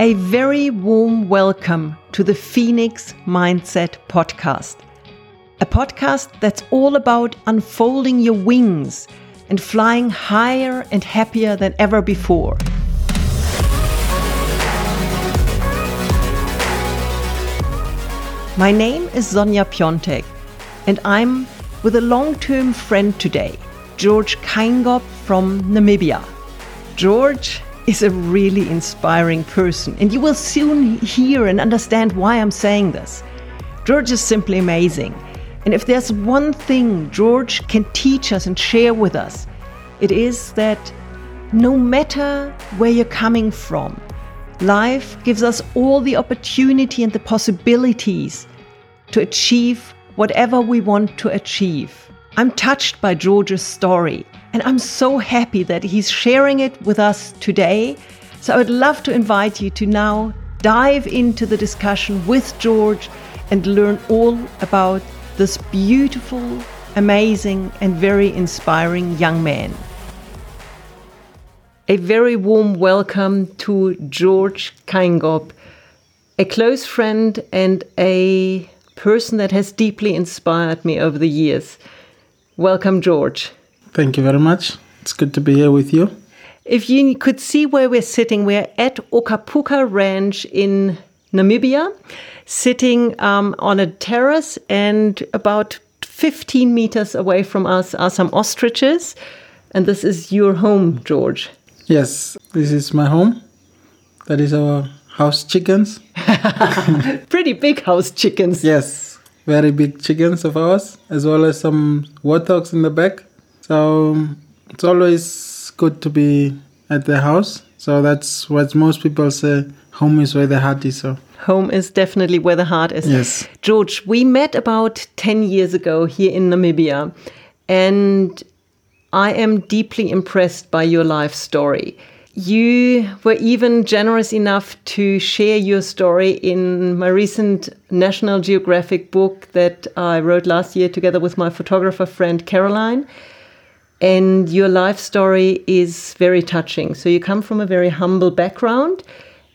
A very warm welcome to the Phoenix Mindset Podcast. A podcast that's all about unfolding your wings and flying higher and happier than ever before. My name is Sonja Piontek, and I'm with a long term friend today, George Kaingob from Namibia. George is a really inspiring person, and you will soon hear and understand why I'm saying this. George is simply amazing. And if there's one thing George can teach us and share with us, it is that no matter where you're coming from, life gives us all the opportunity and the possibilities to achieve whatever we want to achieve. I'm touched by George's story, and I'm so happy that he's sharing it with us today. So I would love to invite you to now dive into the discussion with George and learn all about this beautiful, amazing, and very inspiring young man. A very warm welcome to George Kaingob, a close friend and a person that has deeply inspired me over the years. Welcome, George. Thank you very much. It's good to be here with you. If you could see where we're sitting, we're at Okapuka Ranch in Namibia sitting um, on a terrace, and about 15 meters away from us are some ostriches. And this is your home, George. Yes, this is my home. That is our house chickens. Pretty big house chickens. Yes, very big chickens of ours, as well as some warthogs in the back. So it's always good to be at the house. So that's what most people say home is where the heart is. So Home is definitely where the heart is. Yes. George, we met about 10 years ago here in Namibia, and I am deeply impressed by your life story. You were even generous enough to share your story in my recent National Geographic book that I wrote last year together with my photographer friend Caroline. And your life story is very touching. So, you come from a very humble background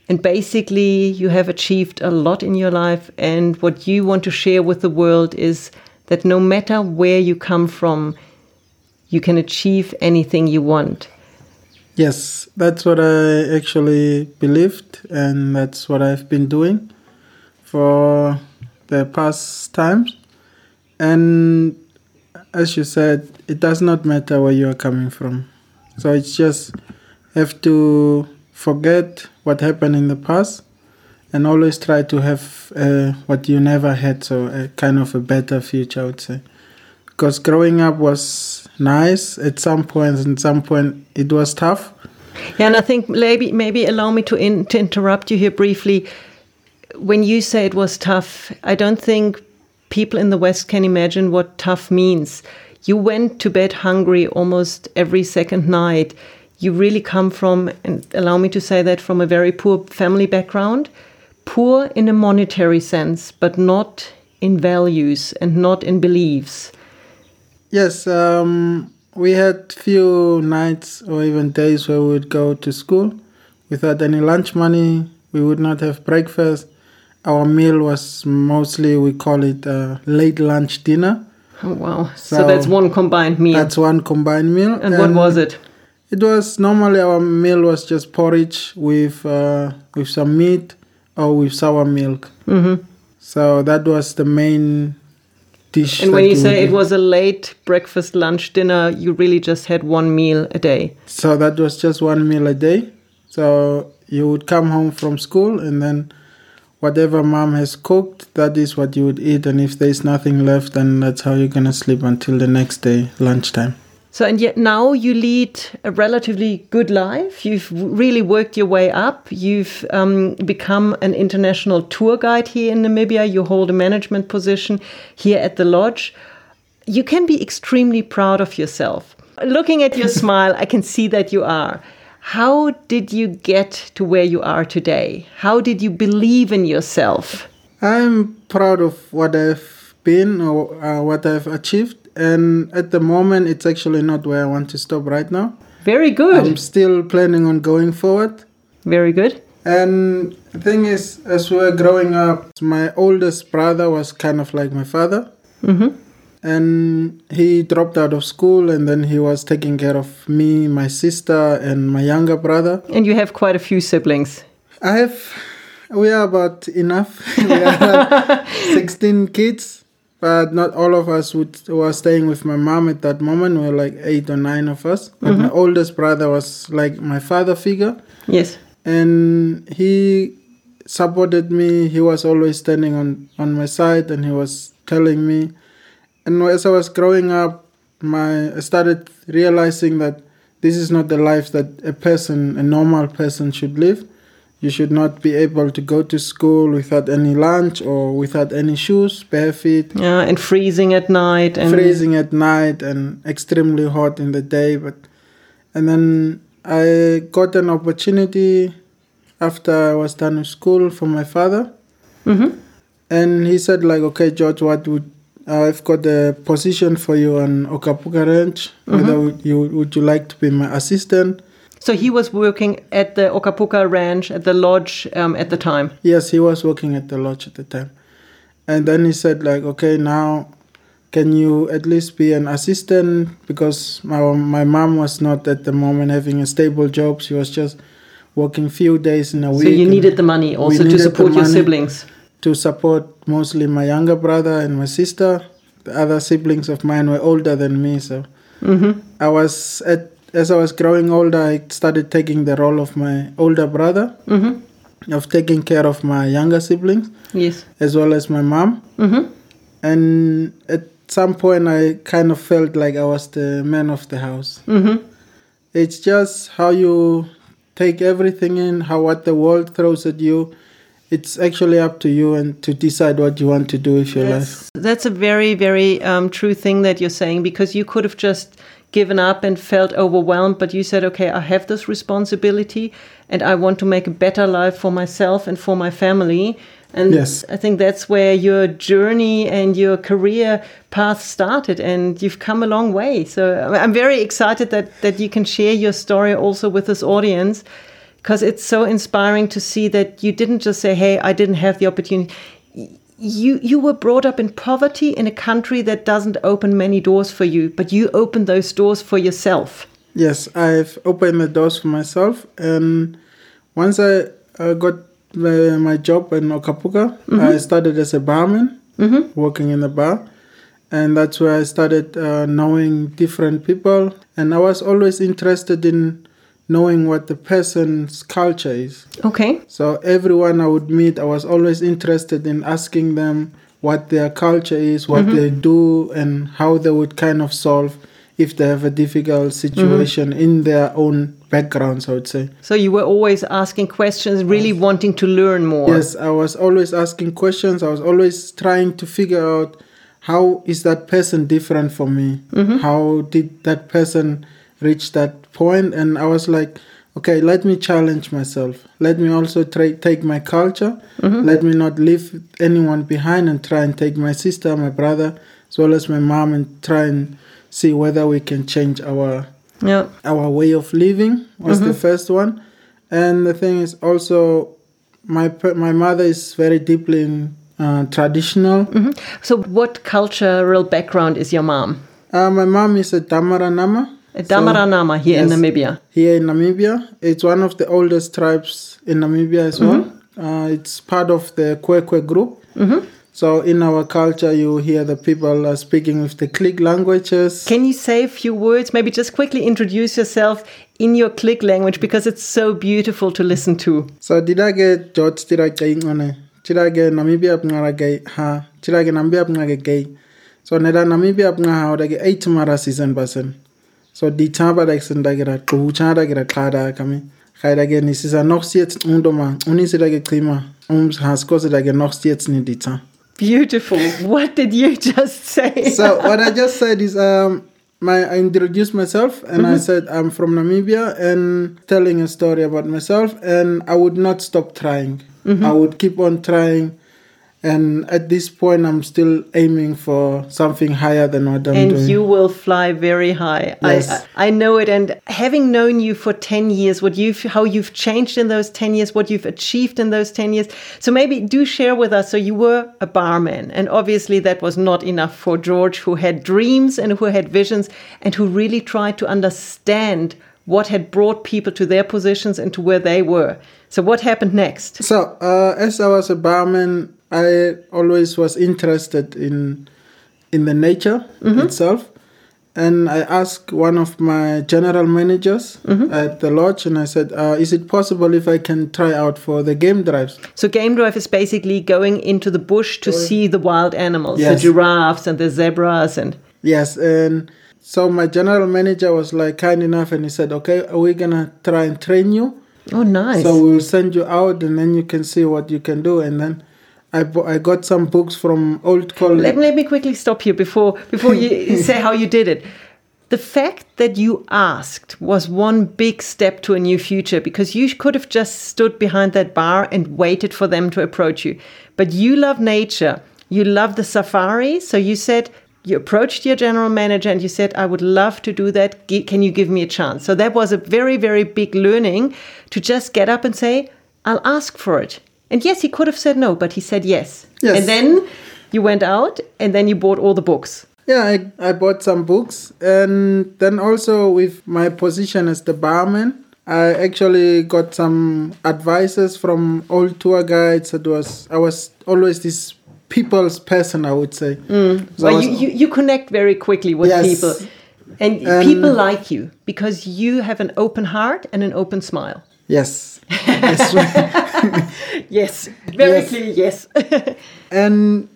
and basically, you have achieved a lot in your life. And what you want to share with the world is that no matter where you come from, you can achieve anything you want. Yes, that's what I actually believed, and that's what I've been doing for the past times. And as you said, it does not matter where you are coming from. So it's just have to forget what happened in the past and always try to have uh, what you never had so a kind of a better future i would say. Because growing up was nice at some points and some point it was tough. Yeah and i think maybe maybe allow me to, in, to interrupt you here briefly. When you say it was tough i don't think people in the west can imagine what tough means you went to bed hungry almost every second night you really come from, and allow me to say that, from a very poor family background. Poor in a monetary sense, but not in values and not in beliefs. Yes, um, we had few nights or even days where we would go to school without any lunch money. We would not have breakfast. Our meal was mostly, we call it a late lunch dinner. Oh, wow. So, so, that's one combined meal. That's one combined meal. And, and what was it? It was normally our meal was just porridge with uh, with some meat or with sour milk. Mm-hmm. So that was the main dish. And when you say it was a late breakfast, lunch, dinner, you really just had one meal a day. So that was just one meal a day. So you would come home from school and then whatever mom has cooked, that is what you would eat. And if there's nothing left, then that's how you're gonna sleep until the next day, lunchtime. So, and yet now you lead a relatively good life. You've really worked your way up. You've um, become an international tour guide here in Namibia. You hold a management position here at the lodge. You can be extremely proud of yourself. Looking at your smile, I can see that you are. How did you get to where you are today? How did you believe in yourself? I'm proud of what I've been or uh, what I've achieved and at the moment it's actually not where I want to stop right now. Very good. I'm still planning on going forward. Very good. And the thing is, as we were growing up, my oldest brother was kind of like my father. Mm-hmm. And he dropped out of school, and then he was taking care of me, my sister, and my younger brother. And you have quite a few siblings. I have, we are about enough. we are 16 kids, but not all of us would, were staying with my mom at that moment. We were like eight or nine of us. But my mm-hmm. oldest brother was like my father figure Yes. and he supported me he was always standing on on my side and he was telling me and as i was growing up my i started realizing that this is not the life that a person a normal person should live. You should not be able to go to school without any lunch or without any shoes bare feet. Yeah, and freezing at night and freezing at night and extremely hot in the day but and then i got an opportunity after i was done with school from my father. Mhm. and he said like okay george what would i've got a position for you on okapuka ranch. Whether would you would you like to be my assistant? So he was working at the Okapuka Ranch at the lodge um, at the time. yes he was working at the lodge at the time. And then he said like okay now can you at least be an assistant? Because my, my mom was not at the moment having a stable job. She was just working few days in a week So you needed the money also to support your siblings. To support mostly my younger brother and my sister. The other siblings of mine were older than me so hmm i was at as i was growing older i started taking the role of my older brother hmm of taking care of my younger siblings Yes. as well as my mom. Hmm and at some point i kind of felt like i was the man of the house. Hmm it's just how you take everything in how what the world throws at you it's actually up to you and to decide what you want to do with your life That's, that's a very, very um, true thing that you're saying because you could have just given up and felt overwhelmed, but you said, okay, I have this responsibility and I want to make a better life for myself and for my family. And Yes. I think that's where your journey and your career path started, and you've come a long way. So I'm very excited that, that you can share your story also with this audience because it's so inspiring to see that you didn't just say, "Hey, I didn't have the opportunity." You you were brought up in poverty in a country that doesn't open many doors for you, but you opened those doors for yourself. Yes, I've opened the doors for myself, and once I uh, got my, my job in Okapuka, I started as a barman, working in the bar, and that's where I started uh, knowing different people, and I was always interested in knowing what the person's culture is. Okay. So everyone I would meet, I was always interested in asking them what their culture is, what mm-hmm. they do, and how they would kind of solve if they have a difficult situation mm-hmm. in their own backgrounds. I would say. So you were always asking questions, really wanting to learn more. Yes, I was always asking questions. I was always trying to figure out how is that person different from me? Mm-hmm. How did that person reach that? And I was like, okay, let me challenge myself. Let me also try take my culture. Let me not leave anyone behind and try and take my sister, my brother, as well as my mom, and try and see whether we can change our Yeah. our way of living was the first one and the thing is also my my mother is very deeply in, uh, traditional Mhm. So what cultural background is your mom? uh, my mom is a damara Damaranama here in. Namibia. here in namibia it's one of the oldest tribes in namibia as well. Uh, it's part of the Khoekhoe group. So in our culture you hear the people are speaking with the click languages. Can you say a few words? Maybe just quickly introduce yourself in your click language because it's so beautiful to listen to. So did I get George did I get on Did I get Namibia ha. Did I get Namibia So neda Namibia ha dage eight mara season basen So die taba da sen da gera ku cha da gera klada kami Kai da ge ni sisa noch jetzt undoma uni se da ge klima um has kose da ge noch jetzt ni die ta Beautiful. what did you just say? So what I just said is um my I introduced myself and I said I'm from Namibia and telling a story about myself and I would not stop trying. I would keep on trying And at this point, I'm still aiming for something higher than what I'm and doing. you will fly very high. Yes. I, I know it. And having known you for 10 years, what you've, how you've changed in those 10 years, what you've achieved in those 10 years. So maybe do share with us. So you were a barman, and obviously that was not enough for George, who had dreams and who had visions and who really tried to understand what had brought people to their positions and to where they were. So what happened next? So, uh, as I was a barman, I always was interested in in the nature itself, and I asked one of my general managers at the lodge, and I said, uh, "Is it possible if I can try out for the game drives?" So game drive is basically going into the bush to see the wild animals, Yes. the giraffes and the zebras and Yes, and so my general manager was like kind enough, and he said, "Okay, we're gonna try and train you." oh nice. So we'll send you out, and then you can see what you can do. And then I I got some books from old college. let, let me quickly stop here before before you say how you did it. The fact that you asked was one big step to a new future because you could have just stood behind that bar and waited for them to approach you. But you love nature. You love the safari, so you said you approached your general manager and you said, "I would love to do that. Can you give me a chance?" So that was a very very big learning to just get up and say, "I'll ask for it." And yes, he could have said no, but he said yes. Yes. And then you went out and then you bought all the books. Yeah, I, I bought some books, and then also with my position as the barman, I actually got some advices from old tour guides. It was I was always this people's person, I would say. So I Well, was- you, you, connect very quickly with Yes. people. And Um, people like you because you have an open heart and an open smile. Yes, right. Yes, very Yes. clearly, yes. and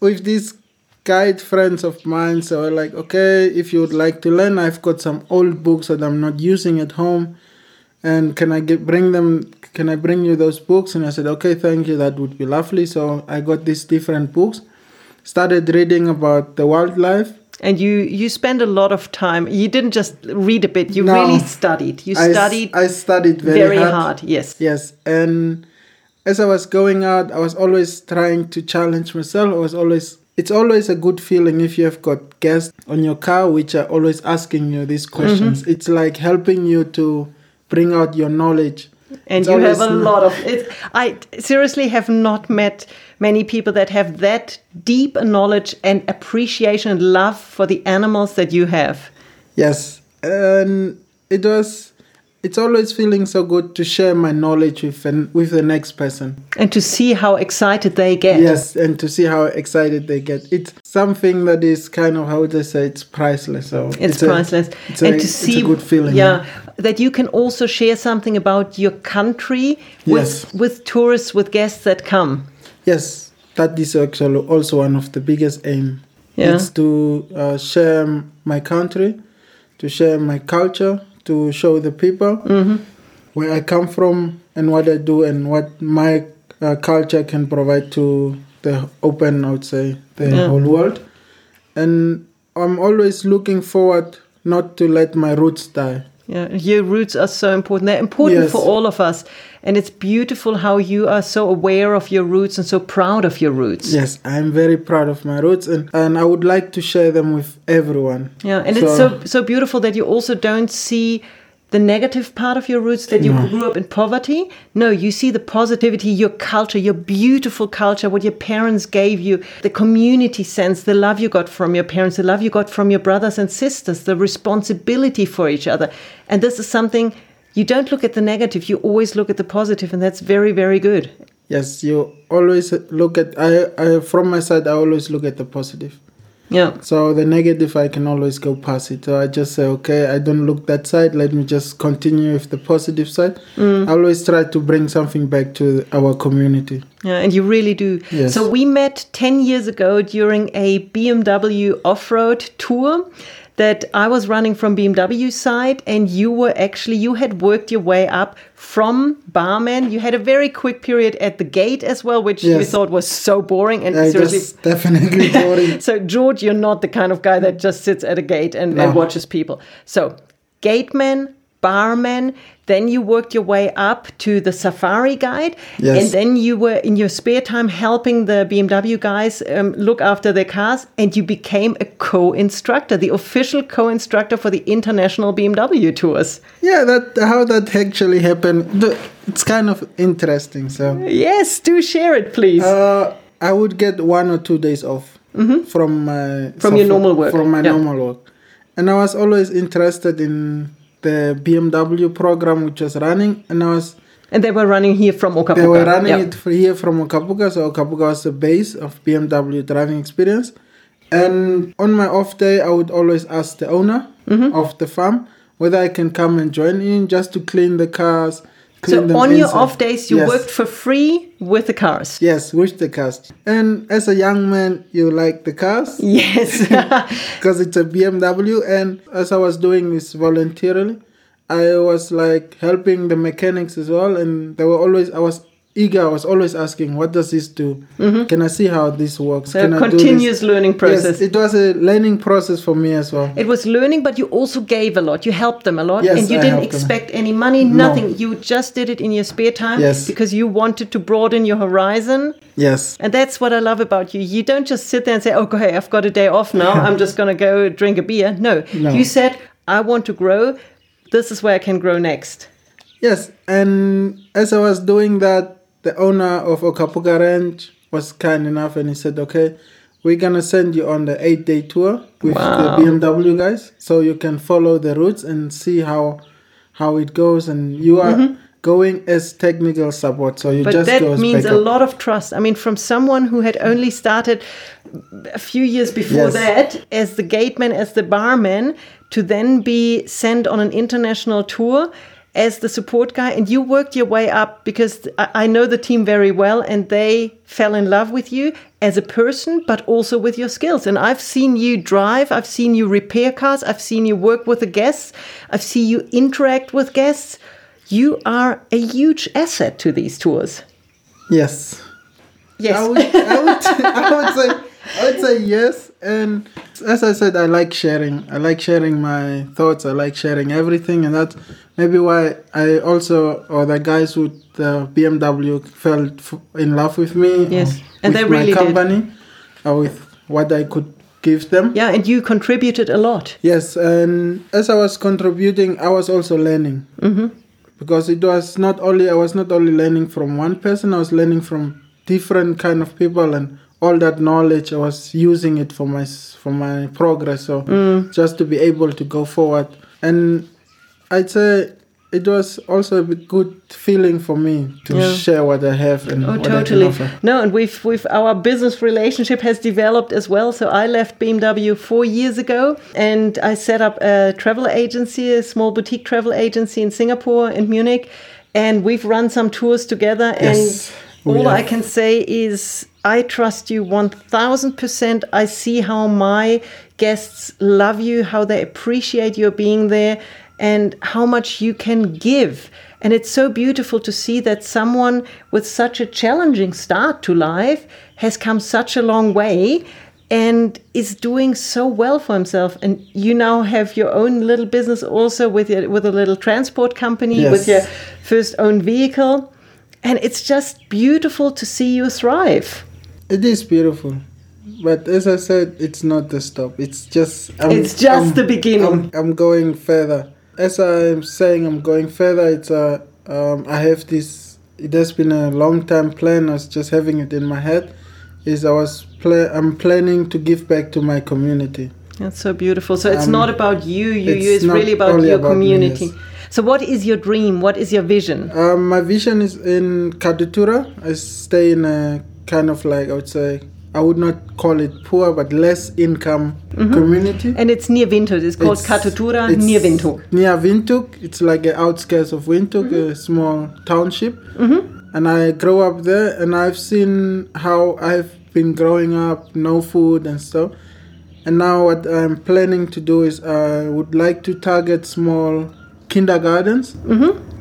with these guide friends of mine, so I like, okay, if you would like to learn, I've got some old books that I'm not using at home, and can I get bring them? Can I bring you those books? And I said, okay, thank you, that would be lovely. So I got these different books, started reading about the wildlife. And you, you spend a lot of time. You didn't just read a bit, you No. really studied. You I studied I, studied very, very hard. hard, yes. Yes, and as I was going out, I was always trying to challenge myself. I was always it's always a good feeling if you have got guests on your car which are always asking you these questions. Mm-hmm. It's like helping you to bring out your knowledge. and It's you have a lot of it i seriously have not met many people that have that deep knowledge and appreciation and love for the animals that you have Yes, and it was. It's always feeling so good to share my knowledge with an, with the next person. and to see how excited they get Yes, and to see how excited they get. It's something that is kind of how would I say it's priceless. So it's, a- priceless it's and a, to it's see a good feeling. yeah that you can also share something about your country with Yes. with tourists with guests that come Yes, that is actually also one of the biggest aim. Yeah. It's to uh, share my country, to share my culture, to show the people Mm-hmm. where I come from and what I do and what my uh, culture can provide to the open, I would say, the Yeah. whole world. And I'm always looking forward not to let my roots die. Yeah, your roots are so important. They're important Yes. for all of us. And it's beautiful how you are so aware of your roots and so proud of your roots. Yes, I'm very proud of my roots and, and I would like to share them with everyone. Yeah, and it's so so beautiful that you also don't see the negative part of your roots that you grew up in poverty. No, you see the positivity, your culture, your beautiful culture, what your parents gave you, the community sense, the love you got from your parents, the love you got from your brothers and sisters, the responsibility for each other. And this is something you don't look at the negative, you always look at the positive, and that's very, very good. Yes, you always look at I, I from my side I always look at the positive. Yeah. So the negative I can always go past it. So I just say, okay, I don't look that side. Let me just continue with the positive side. Mm. I always try to bring something back to our community. Yeah, and you really do. Yes. So we met 10 years ago during a BMW off-road tour that I was running from BMW side and you were actually you had worked your way up from barman. You had a very quick period at the gate as well, which Yes. thought was so boring and I seriously definitely boring. so George, you're not the kind of guy that just sits at a gate and, and watches people. So gateman, barman. Then you worked your way up to the safari guide. Yes. And then you were in your spare time helping the BMW guys um, look after their cars. And you became a co instructor, the official co instructor for the international BMW tours. Yeah, that how that actually happened. It's kind of interesting. So Yes, do share it, please. uh, I would get one or two days off from my Mm-hmm. From your normal work, From my yeah. normal work, and I was always interested in the BMW program which was running, and I was and they were running here from Okapuka. They were running Yeah. it here from Okapuka, so Okapuka was the base of BMW driving experience. And on my off day, I would always ask the owner Mm-hmm. of the farm whether I can come and join in just to clean the cars. So on your off days, you Yes. worked for free with the cars. Yes, with the cars. And as a young man, you like the cars Yes. because it's a BMW. And as I was doing this voluntarily, I was like helping the mechanics as well. And they were always, I was eager. I was always asking, what does this do? Mm-hmm. Can I see how this works? So Can I do continuous learning process. Yes, it was a learning process for me as well. It was learning, but you also gave a lot. You helped them a lot, Yes, and you I didn't helped them. expect any money, nothing. You just did it in your spare time Yes. because you wanted to broaden your horizon. Yes. And that's what I love about you. You don't just sit there and say, oh, "Okay, I've got a day off now. I'm just going to go drink a beer." No. No. you said, "I want to grow. This is where I can grow next." Yes, and as I was doing that, the owner of Okapuka Ranch was kind enough and he said, Okay, we're gonna send you on the eight day tour with Wow. the BMW guys so you can follow the routes and see how how it goes and you are going as technical support so you Mm-hmm. But just that means a lot of trust. I mean, from someone who had only started a few years before Yes. that as the gateman, as the barman, to then be sent on an international tour as the support guy. And you worked your way up because I know the team very well and they fell in love with you as a person, but also with your skills. And I've seen you drive, I've seen you repair cars, I've seen you work with the guests, I've seen you interact with guests. You are a huge asset to these tours. Yes. Yes. I would, I would, I would say, I would say yes. And as I said, I like sharing. I like sharing my thoughts. I like sharing everything, and that's maybe why I also, or the guys with the BMW, fell f- in love with me. Yes. And with they really my did. company, or with what I could give them. Yeah, and you contributed a lot. Yes, and as I was contributing, I was also learning. Mm-hmm. Because it was not only I was not only learning from one person, I was learning from different kind of people, and all that knowledge I was using it for my for my progress. So just to be able to go forward, and I'd say it was also a good feeling for me to Yeah. share what I have and Oh, what I totally. can offer. No, and we've we've our business relationship has developed as well. So I left BMW four years ago, and I set up a travel agency, a small boutique travel agency in Singapore and Munich, and we've run some tours together. Yes, and all I can say is I trust you one thousand percent. I see how my guests love you, how they appreciate your being there, and how much you can give. And it's so beautiful to see that someone with such a challenging start to life has come such a long way and is doing so well for himself. And you now have your own little business also with your, with a little transport company, with your first own vehicle. And it's just beautiful to see you thrive. It is beautiful. But as I said, it's not the stop. It's just I'm, It's just the beginning. I'm, I'm going further. As I'm saying, I'm going further. It's a um, I have this. It has been a long time plan. I was just having it in my head. Is I was pla- I'm planning to give back to my community. That's so beautiful. So it's Um, not about you, you, it's you. It's really about your about me, community. yes. So what is your dream? What is your vision? Um, my vision is in Katutura. I stay in a kind of like I would say I would not call it poor, but less income mm-hmm. community. And it's near Windhoek. It's called It's- Katutura it's near Windhoek. Near Windhoek. It's like the outskirts of Windhoek, a mm-hmm. small township. Mm-hmm. And I grew up there, and I've seen how I've been growing up, no food and stuff. And now what I'm planning to do is I would like to target small kindergartens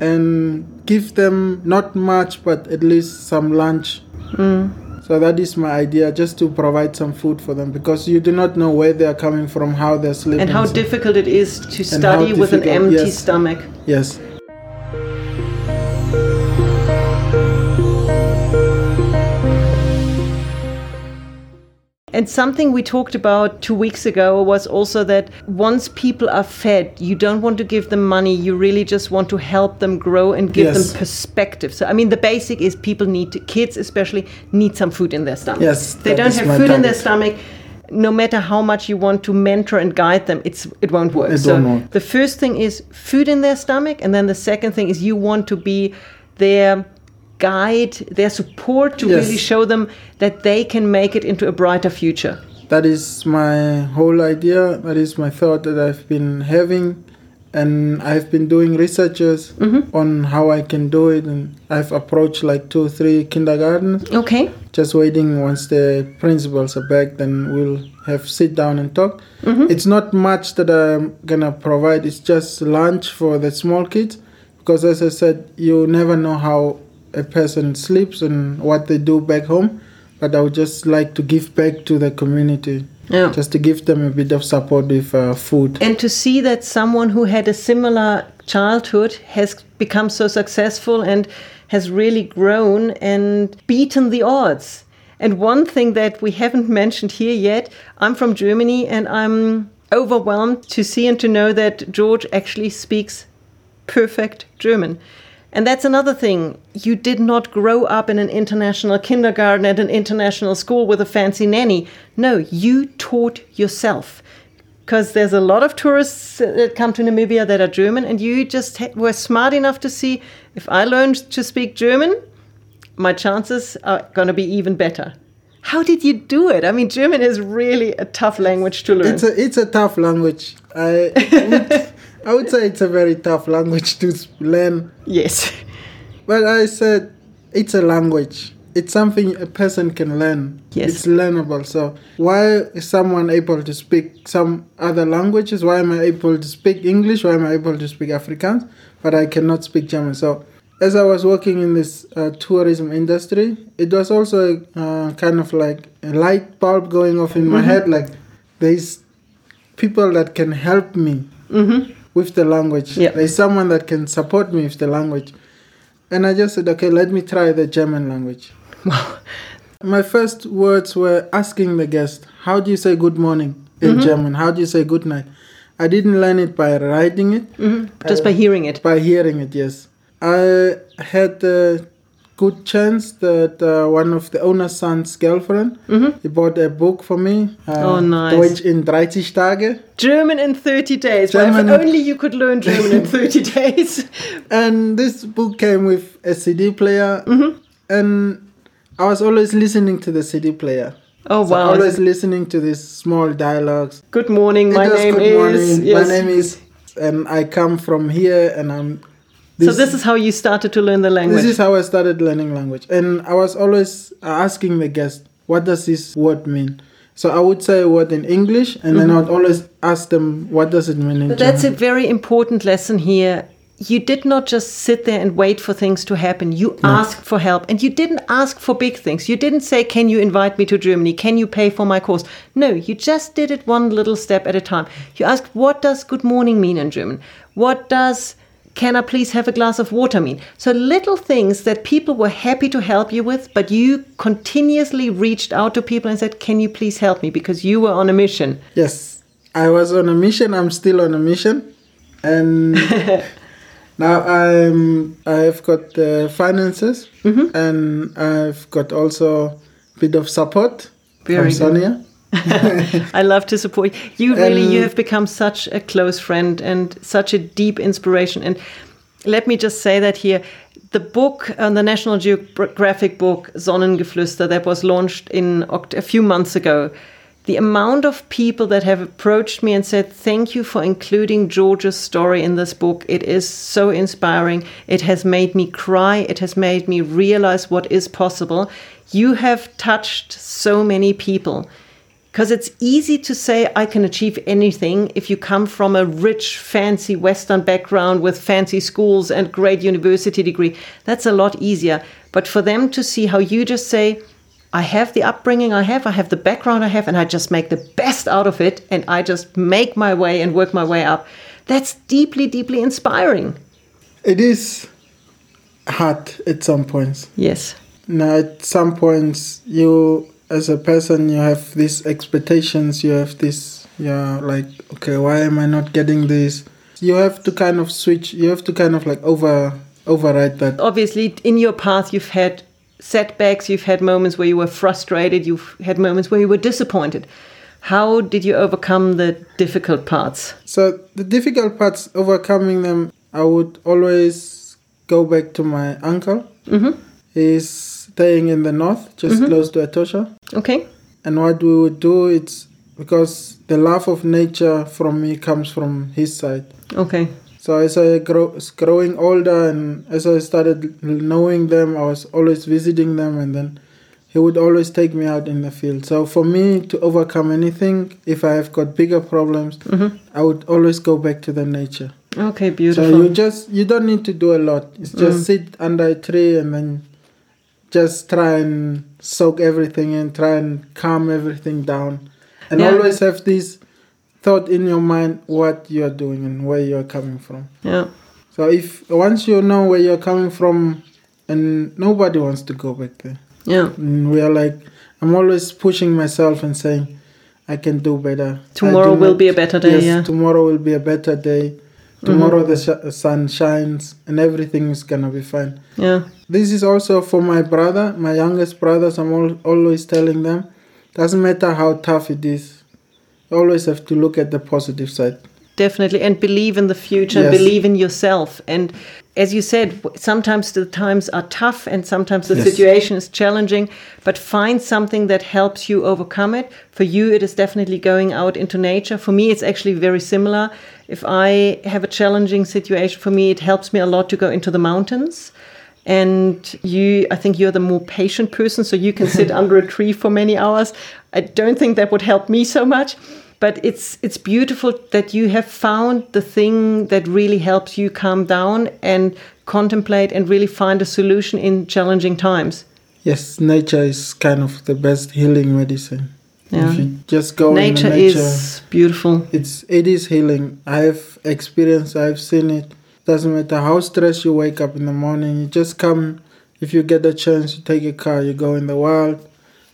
and give them not much, but at least some lunch mm. So that is my idea, just to provide some food for them because you do not know where they are coming from, how they're sleeping. And how so- difficult it is to And study with an empty yes. stomach. Yes. And something we talked about two weeks ago was also that once people are fed, you don't want to give them money. You really just want to help them grow and give Yes. them perspective. So, I mean, the basic is people need to, kids especially, need some food in their stomach. Yes, They don't have food in their stomach. No matter how much you want to mentor and guide them, it's it won't work. It so work. the first thing is food in their stomach, and then the second thing is you want to be their guide, their support to Yes. really show them that they can make it into a brighter future. That is my whole idea. That is my thought that I've been having, and I've been doing researches mm-hmm. on how I can do it. And I've approached like two, three kindergartens, Okay. just waiting once the principals are back. Then we'll have sit down and talk. Mm-hmm. It's not much that I'm gonna provide. It's just lunch for the small kids, because as I said, you never know how a person sleeps and what they do back home. But I would just like to give back to the community Yeah. just to give them a bit of support with uh, food. and to see that someone who had a similar childhood has become so successful and has really grown and beaten the odds. And one thing that we haven't mentioned here yet, I'm from Germany and I'm overwhelmed to see and to know that George actually speaks perfect German. And that's another thing. You did not grow up in an international kindergarten at an international school with a fancy nanny. No, you taught yourself. Because there's a lot of tourists that come to Namibia that are German, and you just were smart enough to see if I learned to speak German, my chances are going to be even better. How did you do it? I mean, German is really a tough language to learn. It's a it's a tough language. I I would say it's a very tough language to learn. yes. But I said it's a language. It's something a person can learn. Yes. It's learnable. So why is someone able to speak some other languages? Why am I able to speak English? Why am I able to speak Afrikaans? But I cannot speak German. So as I was working in this uh, tourism industry, it was also uh, kind of like a light bulb going off in my head. Like there's people that can help me with the language. Yeah. There's someone that can support me with the language. And I just said, okay, let me try the German language. Wow. My first words were asking the guest, how do you say good morning in mm-hmm. German? How do you say good night? I didn't learn it by writing it, mm-hmm. Just by uh, hearing it. by hearing it, yes. I had a good chance that uh, one of the owner's son's girlfriend, he bought a book for me. Uh, Oh, nice. Deutsch in 30 Tage. German in 30 days. Well, German- if only you could learn German in 30 days. And this book came with a CD player, Mm-hmm. and I was always listening to the CD player. Oh, So wow. always listening to these small dialogues. Good morning, my name good is. morning. Yes. My name is, and I come from here, and I'm. So this is how you started to learn the language. this is how I started learning language, and I was always asking the guest, "What does this word mean?" So I would say a word in English, and then I would always ask them, "What does it mean in Mm-hmm. But that's a very important lesson here. You did not just sit there and wait for things to happen. You asked for help. And you didn't ask for big things. You didn't say, Can you invite me to Germany? Can you pay for my course? No, you just did it one little step at a time. You asked, What does good morning mean in German? What does can I please have a glass of water mean? So little things that people were happy to help you with, but you continuously reached out to people and said, Can you please help me? Because you were on a mission. Yes, I was on a mission. I'm still on a mission, and now I'm. I've got the finances, Mm-hmm. and I've got also a bit of support Very from. Sonja. I love to support you. Really, you Um, have become such a close friend and such a deep inspiration. And let me just say that here, the book, uh, the National Geographic book Sonnengeflüster, that was launched in Oct- a few months ago. The amount of people that have approached me and said, Thank you for including George's story in this book. It is so inspiring. It has made me cry. It has made me realize what is possible. You have touched so many people. Because it's easy to say I can achieve anything if you come from a rich, fancy Western background with fancy schools and great university degree. That's a lot easier. But for them to see how you just say, I have the upbringing I have, I have the background I have, and I just make the best out of it and I just make my way and work my way up. That's deeply, deeply inspiring. It is hard at some points. Yes. Now, at some points, you as a person, you have these expectations. You have this, yeah, like, okay, why am I not getting this? You have to kind of switch. You have to kind of like over override that. Obviously, in your path, you've had setbacks. You've had moments where you were frustrated. You've had moments where you were disappointed. How did you overcome the difficult parts? So the difficult parts, overcoming them, I would always go back to my uncle. Mm-hmm. He's staying in the north, just mm-hmm. close to Etosha. Okay. And what we would do, it's because the love of nature from me comes from his side. Okay. So as I grow, growing older and as I started knowing them, I was always visiting them, and then he would always take me out in the field. So for me to overcome anything, if I have got bigger problems, mm-hmm. I would always go back to the nature. Okay, beautiful. So you just you don't need to do a lot. It's just mm. sit under a tree and then just try and soak everything in, try and calm everything down, and Yeah. always have this thought in your mind what you're doing and where you're coming from. yeah. So if once you know where you're coming from, and nobody wants to go back there, Yeah. and we are like, I'm always pushing myself and saying, I can do better. Tomorrow do will not- be a better day, Yes, yeah. tomorrow will be a better day. Tomorrow mm-hmm. the sh- sun shines and everything is gonna be fine. Yeah. This is also for my brother, my youngest brothers. I'm al- always telling them, doesn't matter how tough it is, you always have to look at the positive side. Definitely. And believe in the future, Yes. believe in yourself. And as you said, sometimes the times are tough and sometimes the Yes. situation is challenging, but find something that helps you overcome it. For you, it is definitely going out into nature. For me, it's actually very similar. If I have a challenging situation, for me, it helps me a lot to go into the mountains. And you, I think you're the more patient person, so you can sit under a tree for many hours. I don't think that would help me so much but it's it's beautiful that you have found the thing that really helps you calm down and contemplate and really find a solution in challenging times. Yes, nature is kind of the best healing medicine. Yeah. If you just go nature, in the nature, is beautiful. it's it is healing. I have experienced. I've seen it. Doesn't matter how stressed you wake up in the morning. You just come. If you get a chance, you take a car. You go in the wild.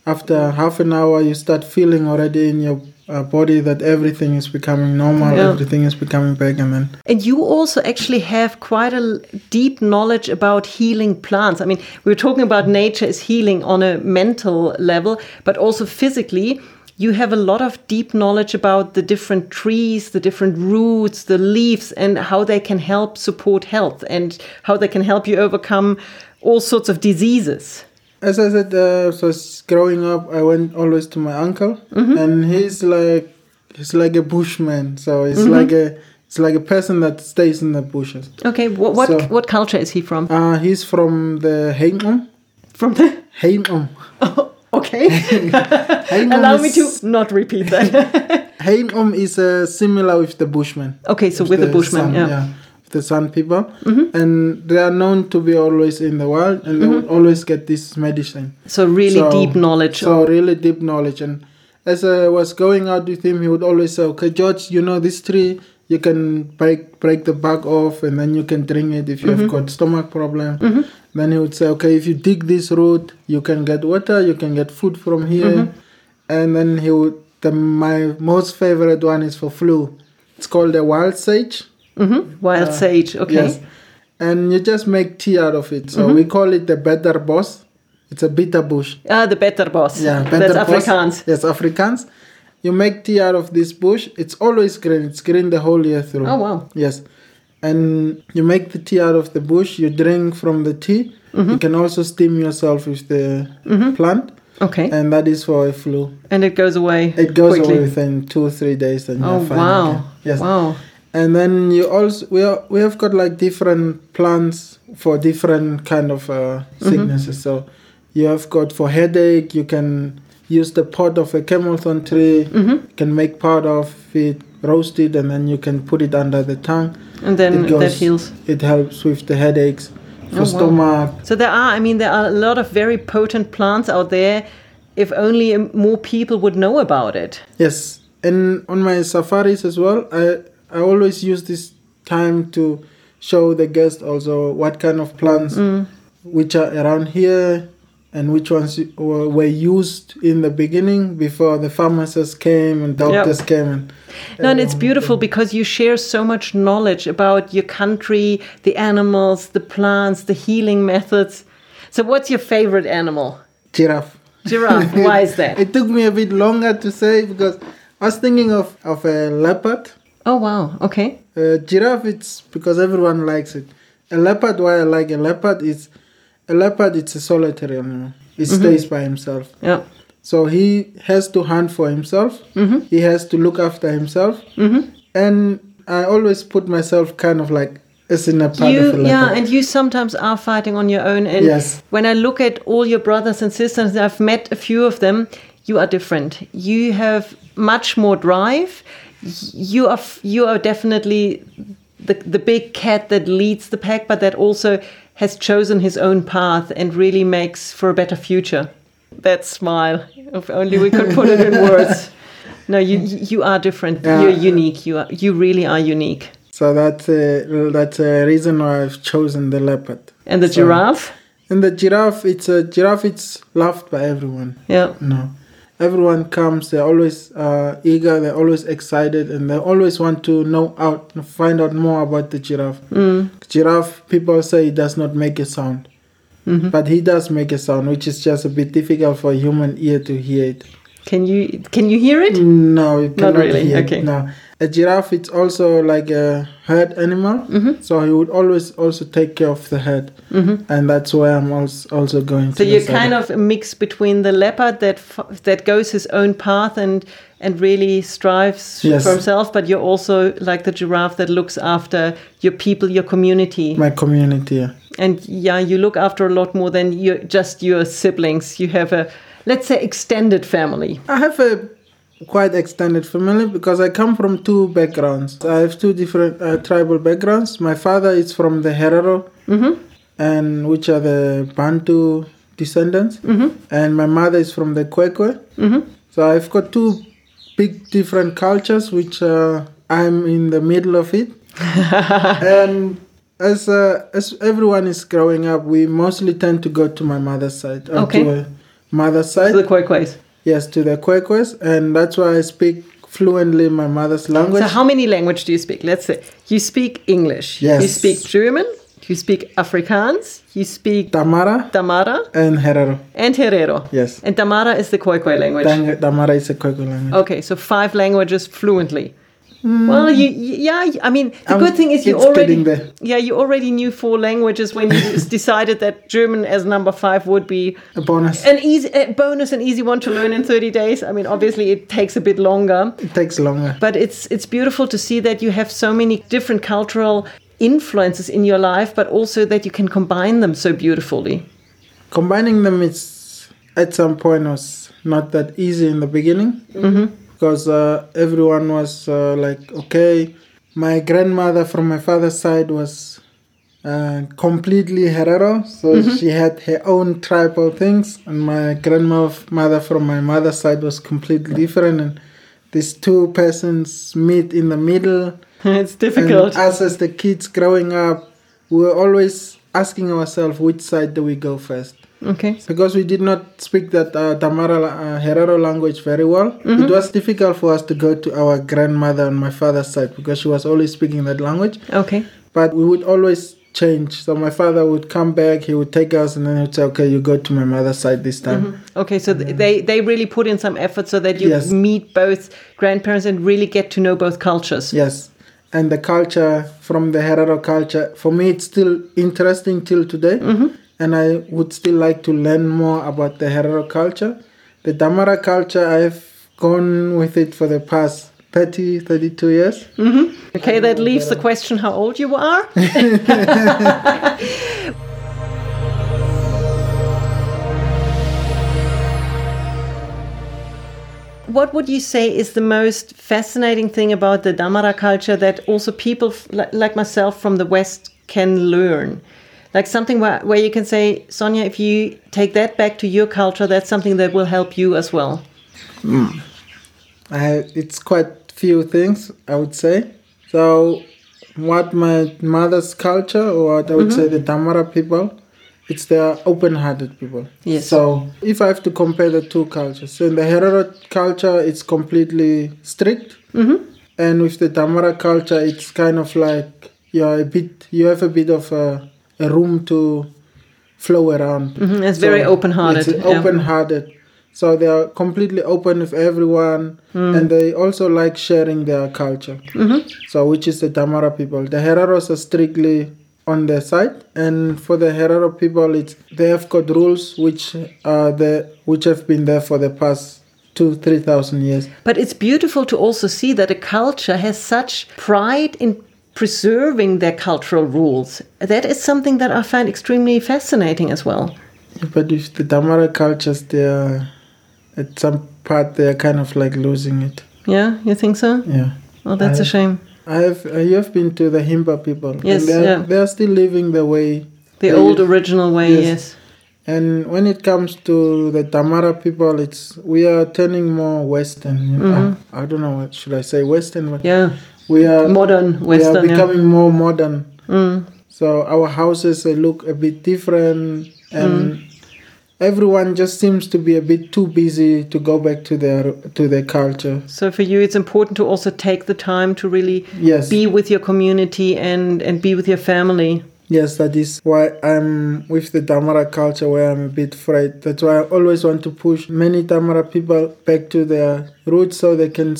After half an hour, you start feeling already in your uh, body that everything is becoming normal. Yeah. Everything is becoming back, and then And you also actually have quite a deep knowledge about healing plants. I mean, we were talking about nature is healing on a mental level, but also physically. You have a lot of deep knowledge about the different trees, the different roots, the leaves, and how they can help support health and how they can help you overcome all sorts of diseases. As I said, uh, so growing up, I went always to my uncle, Mm-hmm. and he's like he's like a bushman. So he's Mm-hmm. like a it's like a person that stays in the bushes. Okay, what what, So- what culture is he from? Uh, he's from the Heimum. From the Heimum. okay. Heimum Allow me to not repeat that. Heimum is uh, similar with the Bushman. okay, so with the Bushman, San, yeah. Mm-hmm. The San people, mm-hmm. and they are known to be always in the wild, and they would always get this medicine. So really So- deep knowledge. So really deep knowledge. And as I was going out with him, he would always say, "Okay, George, you know this tree, you can break break the bark off, and then you can drink it if you have mm-hmm. got stomach problem." Then he would say, "Okay, if you dig this root, you can get water, you can get food from here." And then he would. The, my most favorite one is for flu. It's called a wild sage. Mhm. Wild sage. Okay. Yes. And you just make tea out of it. So we call it the better boss. It's a bitter bush. Ah, the better boss. Yeah, That's better boss. Afrikaans. Yes, Afrikaans. You make tea out of this bush. It's always green. It's green the whole year through. Oh, wow. Yes. And you make the tea out of the bush. You drink from the tea. Mm-hmm. You can also steam yourself with the plant. Okay. And that is for a flu. And it goes away. It goes quickly. away within two or three days. And Oh you're fine wow. again. Yes. Wow. And then you also we are, we have got like different plants for different kind of uh, sicknesses. So you have got for headache, you can use the pod of a camelthorn tree. You can make part of it, roast it, and then you can put it under the tongue. And then It goes- that heals. It helps with the headaches, for Oh, wow. stomach. So there are, I mean, there are a lot of very potent plants out there if only more people would know about it. Yes, and on my safaris as well, I I always use this time to show the guest also what kind of plants mm. which are around here and which ones were used in the beginning before the pharmacists came and doctors came and No, and it's um, beautiful because you share so much knowledge about your country, the animals, the plants, the healing methods. So, what's your favorite animal? giraffe. Giraffe. Why is that? It took me a bit longer to say because I was thinking of, of a leopard. Oh, wow. Okay. Uh, giraffe, it's because everyone likes it. A leopard, why I like a leopard is a leopard. It's a solitary animal. It mm-hmm. stays by himself. Yeah. So he has to hunt for himself. Mm-hmm. He has to look after himself. Mm-hmm. And I always put myself kind of like as in a part of a leopard. yeah, and you sometimes are fighting on your own. And Yes. when I look at all your brothers and sisters, I've met a few of them. You are different. You have much more drive. You are f- you are definitely the the big cat that leads the pack, but that also has chosen his own path and really makes for a better future. That smile. If only we could put it in words. No, you you are different. Yeah. You're unique. You are you really are unique. So that's a, that's a reason why I've chosen the leopard. And the So- giraffe. And the giraffe, it's a giraffe. It's loved by everyone. Yeah. No, everyone comes. They're always uh, eager. They're always excited, and they always want to know out, find out more about the giraffe. Mm. Giraffe, people say it does not make a sound, Mm-hmm. but he does make a sound, which is just a bit difficult for a human ear to hear it. Can you can you hear it? No, you cannot really, hear okay. it. No, a giraffe it's also like a herd animal, Mm-hmm. so he would always also take care of the herd, and that's where I'm also also going. So you're kind of a mix between the leopard that f- that goes his own path and and really strives Yes. for himself, but you're also like the giraffe that looks after your people, your community, my community. yeah. and yeah, you look after a lot more than you just your siblings. You have a let's say extended family. I have a quite extended family because I come from two backgrounds. I have two different uh, tribal backgrounds. My father is from the Herero, and which are the Bantu descendants, and my mother is from the Khoekhoe. So I've got two big different cultures, which uh, I'm in the middle of it. and as uh, as everyone is growing up, we mostly tend to go to my mother's side. Okay. To a mother's side. To the Khoikhoi. Yes, to the Khoekhoes, and that's why I speak fluently my mother's language. So how many language do you speak? Let's say you speak English. Yes. You speak German. You speak Afrikaans. You speak Damara Damara. and Herero. and Herero. Yes. And Damara is the Khoikhoi language. Damara is a Khoekhoe language. Okay, so five languages fluently. Well, you, yeah. I mean, the Um, good thing is you already, yeah, you already knew four languages when you decided that German as number five would be A bonus. an easy a bonus, an easy one to learn in thirty days. I mean, obviously it takes a bit longer, It takes longer. but it's it's beautiful to see that you have so many different cultural influences in your life, but also that you can combine them so beautifully. Combining them is at some point was not that easy in the beginning because uh, everyone was uh, like, okay, my grandmother from my father's side was uh, completely Herero, so she had her own tribal things, and my grandmother from my mother's side was completely different, and these two persons meet in the middle. it's And difficult. us as the kids growing up, we were always asking ourselves which side do we go first okay. because we did not speak that uh, Damara uh, Herero language very well. Mm-hmm. It was difficult for us to go to our grandmother on my father's side because she was always speaking that language. Okay. But we would always change. So my father would come back, he would take us, and then he'd say, "Okay, you go to my mother's side this time." Okay, so th- they they really put in some effort so that you Yes. meet both grandparents and really get to know both cultures. Yes. And the culture from the Herero culture, for me, it's still interesting till today. And I would still like to learn more about the Herero culture. The Damara culture, I've gone with it for the past 30, 32 years. Mm-hmm. Okay, that leaves the uh, question how old you are. what would you say is the most fascinating thing about the Damara culture that also people f- like myself from the West can learn? Like something where, where you can say, Sonja, if you take that back to your culture, that's something that will help you as well. Hmm. I, it's quite few things I would say. So, what my mother's culture, or what I would mm-hmm. say the Damara people, it's the open-hearted people. Yes. So, if I have to compare the two cultures, so in the Herero culture, it's completely strict, mm-hmm. and with the Damara culture, it's kind of like you're a bit, you have a bit of a, a room to flow around. Mhm, It's very open-hearted, It's yeah. open-hearted. So they are completely open with everyone, Mm. and they also like sharing their culture. Mm-hmm. So which is the Damara people. The Hereros are strictly on their side, and for the Herero people, it's they have got rules which are the which have been there for the past two three thousand years. But it's beautiful to also see that a culture has such pride in preserving their cultural rules. That is something that I find extremely fascinating as well. But with the Damara cultures, they are at some part they are kind of like losing it. Yeah, you think so? Yeah. Oh, that's a I- shame. I have uh, you have been to the Himba people. Yes, and they're, yeah. they are still living the way. The old live. original way, Yes. yes. And when it comes to the Damara people, it's we are turning more Western. you know. I, I don't know what should I say Western. Yeah, we are modern we are Western. yeah. becoming more modern. Mm. So our houses look a bit different, and Mm. everyone just seems to be a bit too busy to go back to their to their culture. So for you, it's important to also take the time to really Yes. be with your community and and be with your family. Yes, that is why I'm with the Damara culture where I'm a bit afraid. That's why I always want to push many Damara people back to their roots so they can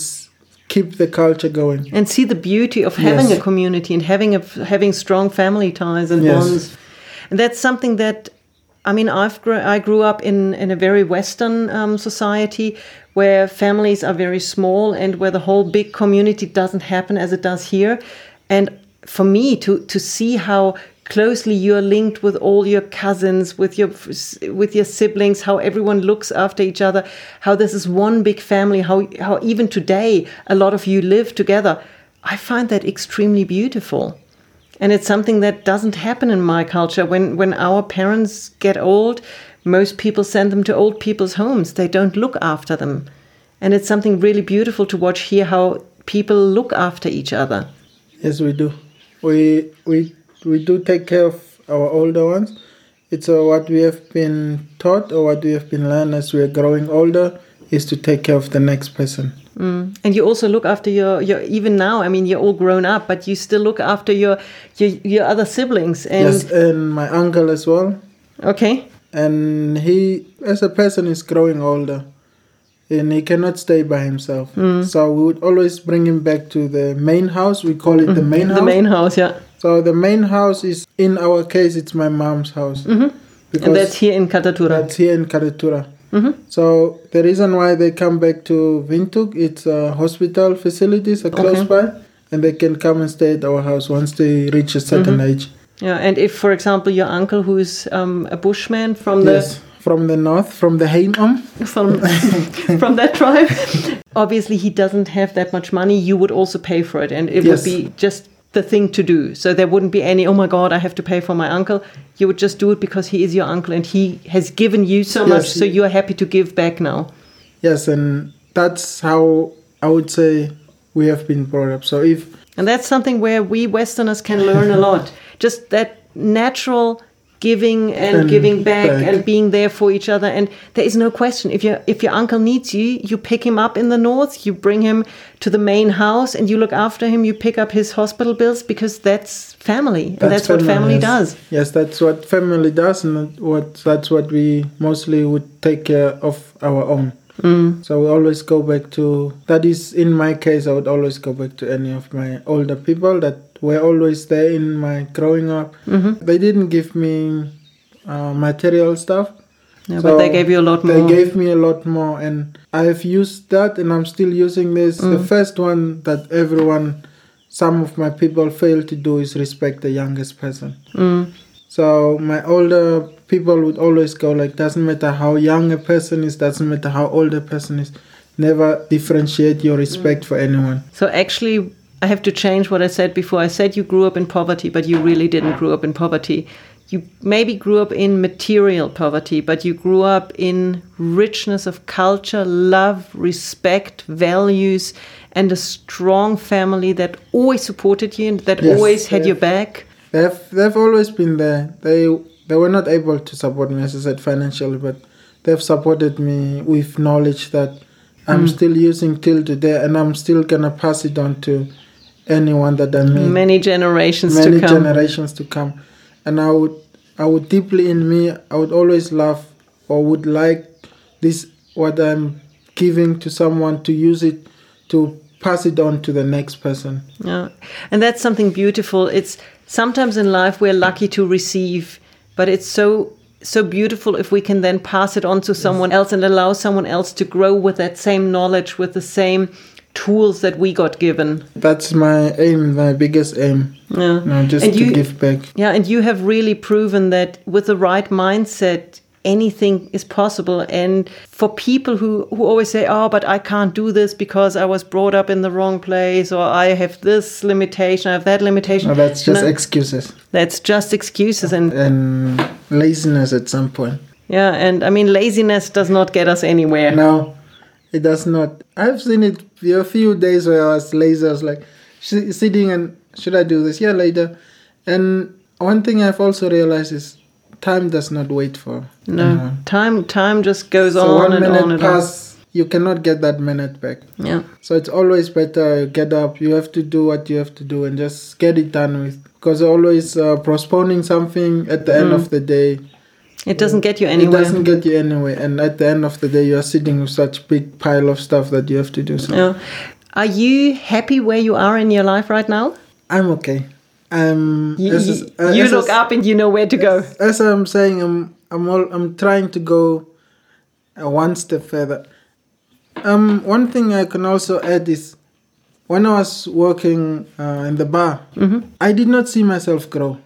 keep the culture going. and see the beauty of having Yes. a community and having a having strong family ties and Yes. bonds and that's something that i mean i've grew, i grew up in in a very western um, society where families are very small and where the whole big community doesn't happen as it does here and for me to to see how closely you're linked with all your cousins with your with your siblings how everyone looks after each other how this is one big family how how even today a lot of you live together. I find that extremely beautiful. And it's something that doesn't happen in my culture. When when our parents get old most people send them to old people's homes. They don't look after them. And it's something really beautiful to watch here how people look after each other. Yes, we do. We we we do take care of our older ones. It's uh, what we have been taught or what we have been learned as we are growing older is to take care of the next person. and you also look after your, your even now i mean you're all grown up but you still look after your your, your other siblings and yes, and my uncle as well. okay and he as a person is growing older and he cannot stay by himself Mm. so we would always bring him back to the main house we call it the main house Mm-hmm. the main house yeah so the main house is in our case it's my mom's house Mm-hmm. and that's here in Katutura that's here in Katutura. Mm-hmm. So the reason why they come back to Windhoek, it's uh, hospital facilities are close Okay. by, and they can come and stay at our house once they reach a certain Mm-hmm. age. yeah and if for example your uncle who's um, a bushman from the Yes, from the north, from the Heenam. from from that tribe. Obviously, he doesn't have that much money. You would also pay for it, and it Yes. would be just the thing to do. So there wouldn't be any. Oh my God, I have to pay for my uncle. You would just do it because he is your uncle, and he has given you so Yes, much. So you are happy to give back now. Yes, and that's how I would say we have been brought up. So if And that's something where we Westerners can learn a lot. Just that natural giving and, And giving back, back. and being there for each other. And there is no question. If your if your uncle needs you, you pick him up in the north, you bring him to the main house and you look after him, you pick up his hospital bills because that's family. and that's what family yes. does. Yes, that's what family does, and what that's what we mostly would take care of our own. Mm. So we always go back to that. Is in my case, I would always go back to any of my older people that were always there in my growing up. Mm-hmm. They didn't give me uh, material stuff. Yeah, but they gave you a lot They more. They gave me a lot more, and I have used that, and I'm still using this. The Mm. first one that everyone, some of my people fail to do is respect the youngest person. Mm. So my older people would always go like, doesn't matter how young a person is, doesn't matter how old a person is, never differentiate your respect for anyone. So actually, I have to change what I said before. I said you grew up in poverty, but you really didn't grow up in poverty. you maybe grew up in material poverty, but you grew up in richness of culture, love, respect, values, and a strong family that always supported you and that Yes, always had your back. They've they've always been there. They they were not able to support me, as I said, financially, but they've supported me with knowledge that I'm hmm. still using till today, and I'm still gonna pass it on to anyone that I meet, Many generations many to come. generations to come. And I would I would deeply in me, I would always love or would like this what I'm giving to someone to use it to pass it on to the next person. Yeah. And that's something beautiful. It's sometimes in life we're lucky to receive, but it's so so beautiful if we can then pass it on to someone else and allow someone else to grow with that same knowledge, with the same tools that we got given. That's my aim, my biggest aim. Yeah. Know, just And to you- give back. Yeah, and you have really proven that with the right mindset, anything is possible. And for people who, who always say, oh, but I can't do this because I was brought up in the wrong place, or I have this limitation, I have that limitation. No, that's just No, excuses that's just excuses. And and laziness at some point. yeah, and I mean, laziness does not get us anywhere. No, it does not. I've seen it a few days where I was lazy. I was like si- sitting and should I do this? Yeah, later. And one thing I've also realized is time does not wait for. No, anyone. time time just goes So on one and minute on and pass, you cannot get that minute back. Yeah. So it's always better you get up. You have to do what you have to do and just get it done with. Because always uh, postponing something at the end of the day, It doesn't get you anywhere. it doesn't get you anywhere. And at the end of the day, you are sitting with such big pile of stuff that you have to do. So Yeah. Are you happy where you are in your life right now? I'm okay. I'm. You, as, you- uh, you as- look up and you know where to go. As I'm saying, I'm. I'm. All, I'm trying to go uh, one step further. Um, one thing I can also add is, when I was working uh, in the bar, Mm-hmm. I did not see myself grow.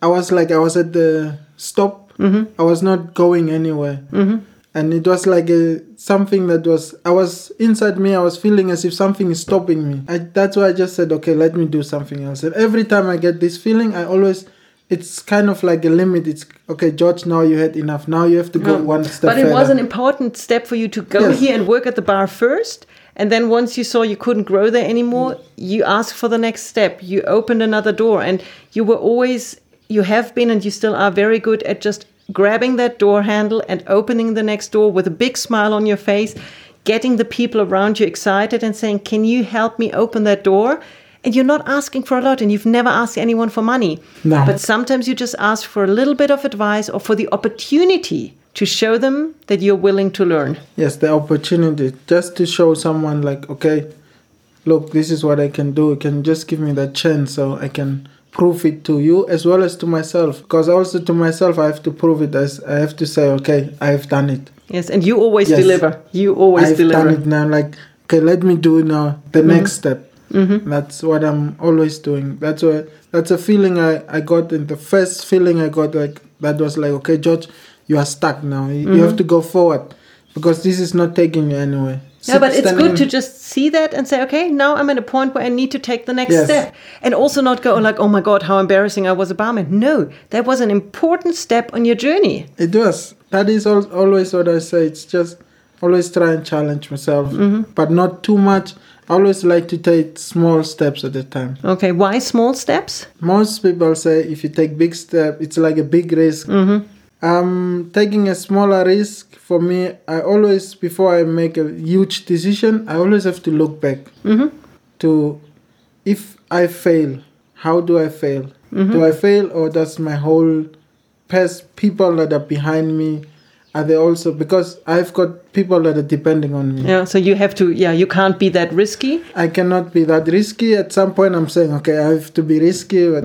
I was like I was at the stop. Mm-hmm. I was not going anywhere. And it was like a, something that was I was inside me. I was feeling as if something is stopping me. I, that's why I just said, okay, let me do something else. And every time I get this feeling, I always it's kind of like a limit. It's okay, George. Now you had enough. Now you have to go No. one step But it further. was an important step for you to go Yes. here and work at the bar first. And then once you saw you couldn't grow there anymore, you asked for the next step. You opened another door. And you were always, you have been and you still are very good at just grabbing that door handle and opening the next door with a big smile on your face, getting the people around you excited and saying, Can you help me open that door? And you're not asking for a lot and you've never asked anyone for money. No. But sometimes you just ask for a little bit of advice or for the opportunity to show them that you're willing to learn. Yes, the opportunity just to show someone like, okay, look, this is what I can do. You can just give me that chance so I can prove it to you as well as to myself. Because also to myself, I have to prove it as I have to say, okay, I have done it. Yes, and you always Yes. deliver. You always I've deliver. done it now. Like, okay, let me do now the next step. Mm-hmm. That's what I'm always doing. That's what that's a feeling I, I got in the first feeling I got like that was like, okay, George, you are stuck now. You, you have to go forward because this is not taking you anywhere. Yeah, but it's good to just see that and say, okay, now I'm at a point where I need to take the next Yes. step. And also not go like, oh my God, how embarrassing I was a barman. No, that was an important step on your journey. It was. That is al- always what I say. It's just always try and challenge myself, Mm-hmm. but not too much. I always like to take small steps at a time. Okay, why small steps? Most people say if you take big step, it's like a big risk. Mm-hmm. Um, taking a smaller risk for me, I always before I make a huge decision, I always have to look back Mm-hmm. to if I fail, how do I fail? Mm-hmm. Do I fail or does my whole past people that are behind me are they also because I've got people that are depending on me. Yeah, so you have to, yeah, you can't be that risky. I cannot be that risky. At some point, I'm saying, okay, I have to be risky, but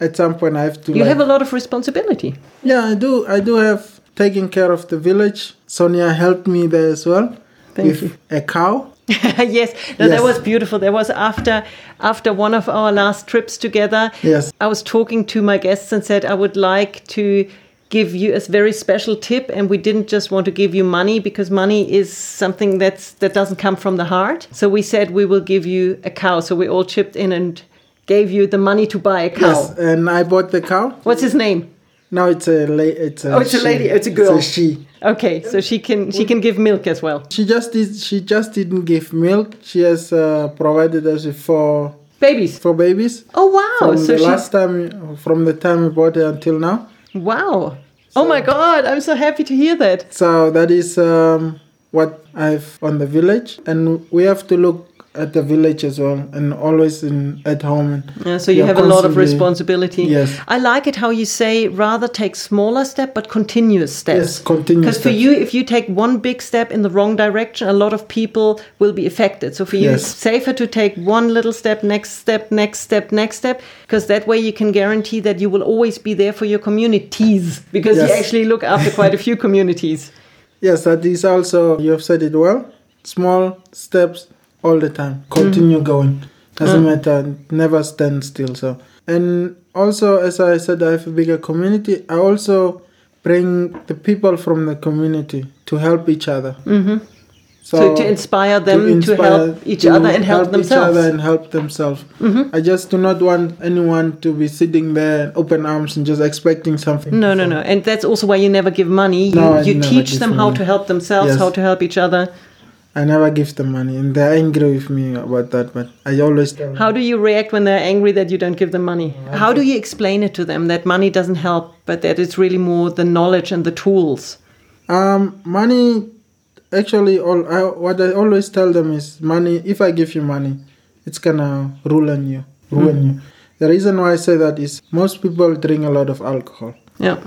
at some point, I have to. You like, have a lot of responsibility. yeah, I do. I do have taken care of the village. Sonja helped me there as well Thank with you. a cow. yes, no, that was beautiful. That was after after one of our last trips together. Yes. I was talking to my guests and said I would like to give you a very special tip and we didn't just want to give you money because money is something that's that doesn't come from the heart. So we said we will give you a cow. So we all chipped in and gave you the money to buy a cow. Yes, and I bought the cow. What's his name? No, it's a la- it's a Oh, it's a lady. It's a girl. It's a she. Okay, so she can she can give milk as well. She just did. She just didn't give milk. She has uh, provided us with four Babies. four babies. Oh wow! From so the she last time, from the time we bought it until now. wow. oh my God! I'm so happy to hear that. So that is um, what I've on the village, and we have to look at the village as well, and always in at home. Yeah, so you have a lot of responsibility. Yes. I like it how you say rather take smaller step but continuous steps. Yes, continuous Because for you, if you take one big step in the wrong direction, a lot of people will be affected. So for you, Yes. it's safer to take one little step, next step, next step, next step, because that way you can guarantee that you will always be there for your communities. Because you actually look after quite a few communities. Yes, that is also you have said it well. Small steps all the time. Continue going. Doesn't matter. Never stand still. So and also as I said, I have a bigger community. I also bring the people from the community to help each other. Mm-hmm. So, to inspire them to, inspire- help each to other and help, each themselves. other and help themselves. Mm-hmm. I just do not want anyone to be sitting there open arms and just expecting something. No, no, no. And that's also why you never give money. You, No, you teach them how to help themselves, Yes. how to help each other. I never give them money, and they're angry with me about that. But I always tell them. How do you react when they're angry that you don't give them money? How do you explain it to them that money doesn't help, but that it's really more the knowledge and the tools? Um, money, actually, all I, what I always tell them is money. If I give you money, it's gonna ruin you, ruin you. The reason why I say that is most people drink a lot of alcohol, Yeah.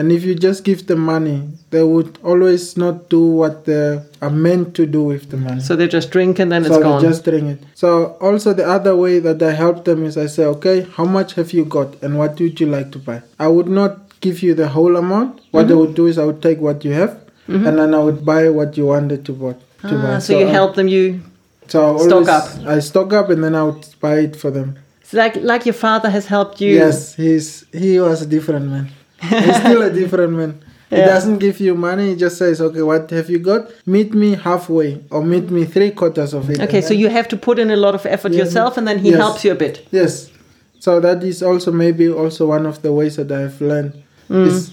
And if you just give them money, they would always not do what they are meant to do with the money. So they just drink and then so it's gone. they just drink it. So also the other way that I help them is I say, okay, how much have you got, and what would you like to buy? I would not give you the whole amount. What Mm-hmm. I would do is I would take what you have, and then I would buy what you wanted to buy. To Ah, buy. so, you I- help them. You So I stock always, up. I stock up, and then I would buy it for them. it's like like your father has helped you. Yes, he's he was a different man. He's still a different man. He Yeah. doesn't give you money. He just says, "Okay, what have you got? Meet me halfway, or meet me three quarters of it." Okay, so you have to put in a lot of effort yourself, and then he Yes. helps you a bit. Yes. So that is also maybe also one of the ways that I've learned Mm. is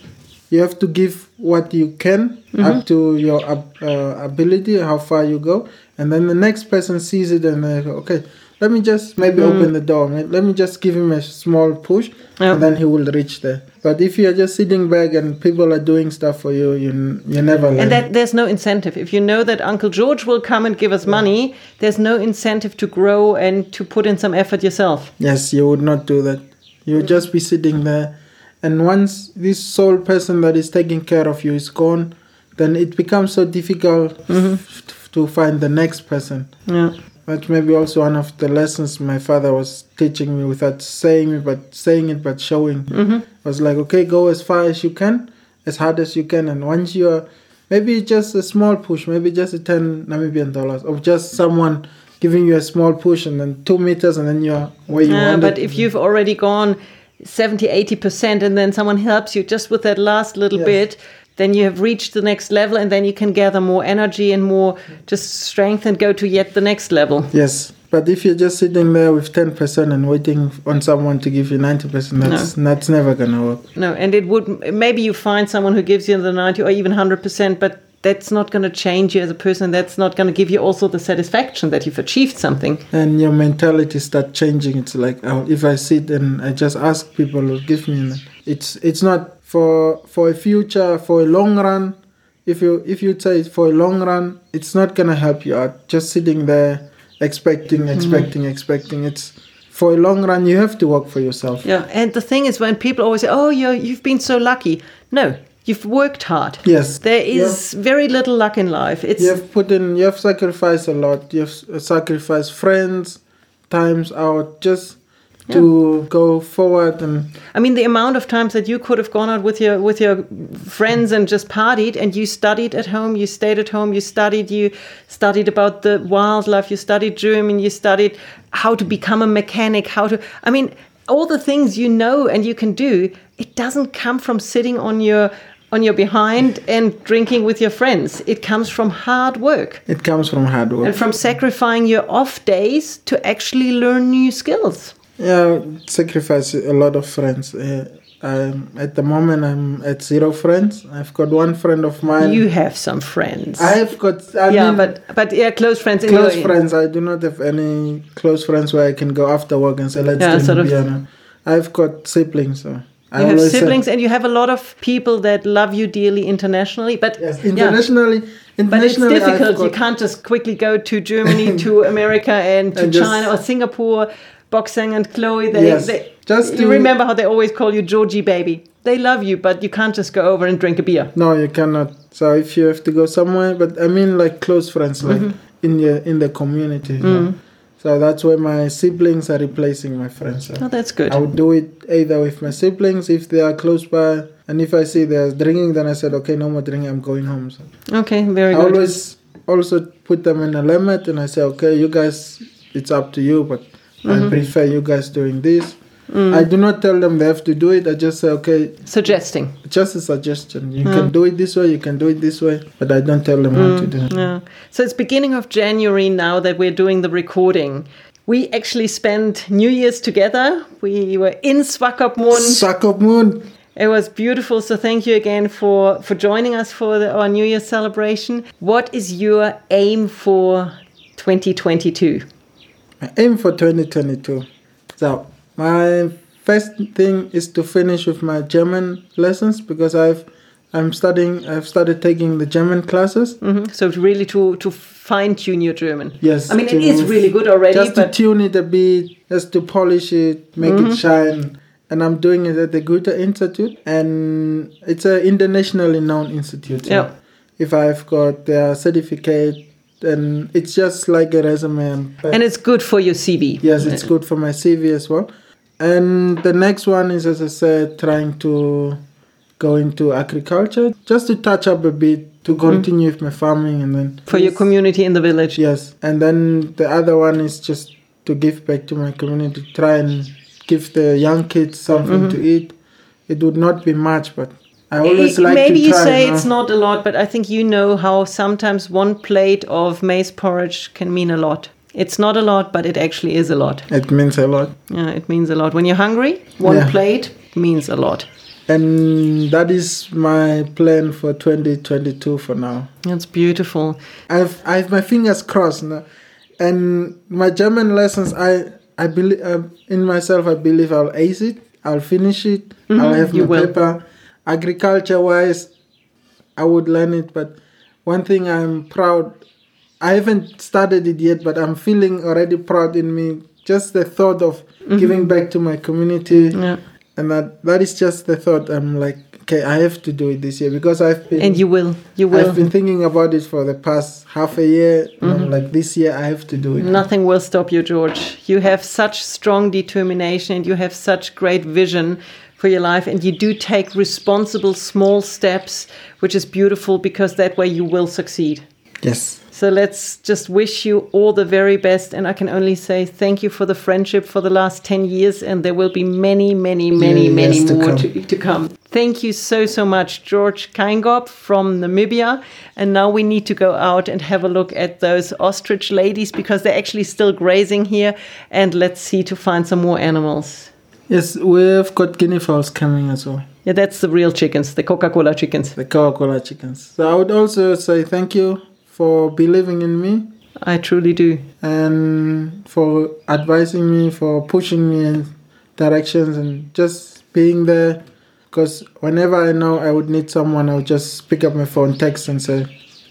you have to give what you can Mm-hmm. up to your uh, ability, how far you go, and then the next person sees it and they go, okay, let me just maybe Mm. open the door. Let me just give him a small push, Yeah. and then he will reach there. But if you are just sitting back and people are doing stuff for you, you you never learn. And that there's no incentive. If you know that Uncle George will come and give us money, there's no incentive to grow and to put in some effort yourself. Yes, you would not do that. You would just be sitting there. And once this sole person that is taking care of you is gone, then it becomes so difficult f- to find the next person. Yeah. That's maybe also one of the lessons my father was teaching me without saying it, but saying it, but showing. Mm-hmm. Was like, okay, go as far as you can, as hard as you can, and once you are, maybe just a small push, maybe just a ten Namibian dollars, of just someone giving you a small push, and then two meters, and then you're where you Uh, want. but if you've already gone 70, 80%, and then someone helps you just with that last little Yes. bit, then you have reached the next level, and then you can gather more energy and more just strength and go to yet the next level. Yes, but if you're just sitting there with ten percent and waiting on someone to give you ninety percent, that's that's never gonna work. No, and it would maybe you find someone who gives you the 90 or even 100%, but that's not going to change you as a person. That's not going to give you also the satisfaction that you've achieved something. And your mentality start changing. It's like oh, if I sit and I just ask people to give me, it's it's not for for a future for a long run. If you if you say it's for a long run, it's not gonna help you out. Just sitting there expecting, mm-hmm. expecting, expecting. It's for a long run. You have to work for yourself. Yeah, and the thing is, when people always say, "Oh, you you've been so lucky," no, you've worked hard. Yes. There is very little luck in life. It's You have put in, you have sacrificed a lot. You have sacrificed friends, times out, just to go forward and I mean, the amount of times that you could have gone out with your with your friends and just partied, and you studied at home, you stayed at home, you studied, you studied about the wildlife, you studied German, you studied how to become a mechanic, how to. I mean, all the things you know and you can do. It doesn't come from sitting on your on your behind and drinking with your friends. It comes from hard work it comes from hard work. and from sacrificing your off days to actually learn new skills. Yeah, sacrifice a lot of friends. Uh, I'm, at the moment, I'm at zero friends. I've got one friend of mine. You have some friends. I've got. I yeah, mean, but but yeah, close friends. close your- friends. I do not have any close friends where I can go after work and say, "Let's Yeah, drink sort of- beer." I've got siblings, so I You have siblings, and you have a lot of people that love you dearly internationally. But yes, yeah. internationally, But it's internationally, difficult. You can't just quickly go to Germany, to America, and to And just- China or Singapore. Boxing and Chloe, they, Yes, they just you to- remember how they always call you Georgie baby. They love you, but you can't just go over and drink a beer. No, you cannot. So if you have to go somewhere, but I mean like close friends, like Mm-hmm. in the in the community. you know. So that's where my siblings are replacing my friends. So Oh, that's good. I would do it either with my siblings if they are close by, and if I see they're drinking, then I said, okay, no more drinking. I'm going home. So Okay, very I good. always also put them in a limit, and I say, okay, you guys, it's up to you, but. I prefer you guys doing this. Mm. I do not tell them they have to do it. I just say, okay, Suggesting. just a suggestion. You Mm. can do it this way, you can do it this way, but I don't tell them how to do it. Yeah. So it's beginning of January now that we're doing the recording. We actually spent New Year's together. We were in Swakopmund. Swakopmund. It was beautiful. So thank you again for for joining us for the, our New Year's celebration. What is your aim for 2022? I aim for 2022. So my first thing is to finish with my German lessons because I've I'm studying. I've started taking the German classes. hmm So really to to fine tune your German. Yes, I mean, it is really good already, Just to tune it a bit, just to polish it, make Mm-hmm. it shine. And I'm doing it at the Goethe Institute, and it's an internationally known institute. Yeah. If I've got their certificate, then it's just like a resume. And, and it's good for your CV. yes, it's good for my CV as well. And the next one is, as I said, trying to go into agriculture, just to touch up a bit, to continue with my farming, and then Mm-hmm. for your community in the village. Yes, and then the other one is just to give back to my community, try and give the young kids something to eat. It would not be much, but I always Eh, like Maybe you say it's not a lot, but I think you know how sometimes one plate of maize porridge can mean a lot. It's not a lot, but it actually is a lot. It means a lot, Yeah, it means a lot. When you're hungry, one Yeah. plate means a lot. and that is my plan for 2022 for now. That's beautiful. I've I have my fingers crossed, no? and my German lessons. I I believe uh, in myself. I believe I'll ace it. I'll finish it. I'll have Mm-hmm. you my will. paper. Agriculture wise, I would learn it. But one thing I'm proud. I haven't started it yet, but I'm feeling already proud in me. Just the thought of giving back to my community, Mm-hmm. Yeah. and that that is just the thought. I'm like, okay, I have to do it this year because I've been And you will. You will. I've been thinking about it for the past half a year. Mm-hmm. I'm like, this year I have to do it. Nothing will stop you, George. You have such strong determination and you have such great vision for your life, and you do take responsible small steps, which is beautiful because that way you will succeed. Yes. So let's just wish you all the very best. And I can only say thank you for the friendship for the last 10 years. And there will be many, many, many, Yeah, many yes, to more come. to, to come. Thank you so, so much, George Kaingob from Namibia. And now we need to go out and have a look at those ostrich ladies because they're actually still grazing here. And let's see to find some more animals. Yes, we've got guinea fowls coming as well. Yeah, that's the real chickens, the Coca Cola chickens. The Coca-Cola chickens. So I would also say thank you for believing in me I truly do. and for advising me, for pushing me in directions and just being there. Because whenever I know I would need someone, I would just pick up my phone, text, and say,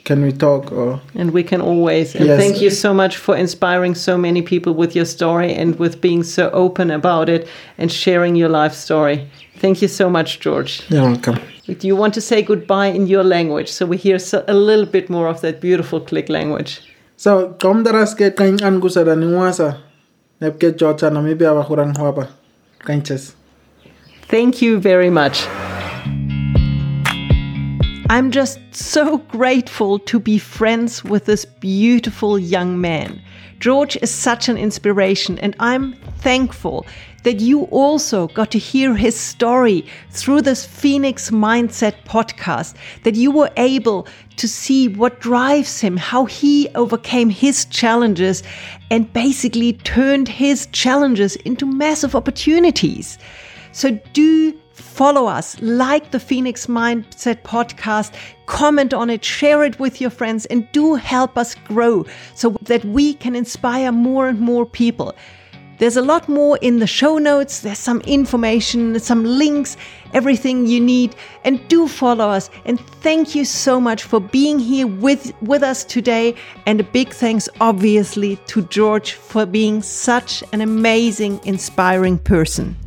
"Can we talk?" Or And we can always. And Yes. thank you so much for inspiring so many people with your story and with being so open about it and sharing your life story. Thank you so much, George. you're welcome. Do you want to say goodbye in your language so we hear so, a little bit more of that beautiful click language? So, kom daras ke kain an gusa da niwasa. Nep ke chocha na mibi awa huapa. Kanches. Thank you very much. I'm just so grateful to be friends with this beautiful young man. George is such an inspiration, and I'm thankful that you also got to hear his story through this Phoenix Mindset podcast, that you were able to see what drives him, how he overcame his challenges and basically turned his challenges into massive opportunities. So do follow us, like the Phoenix Mindset podcast, comment on it, share it with your friends, and do help us grow so that we can inspire more and more people. There's a lot more in the show notes. There's some information, some links, everything you need. And do follow us. And thank you so much for being here with, with us today. And a big thanks, obviously, to George for being such an amazing, inspiring person.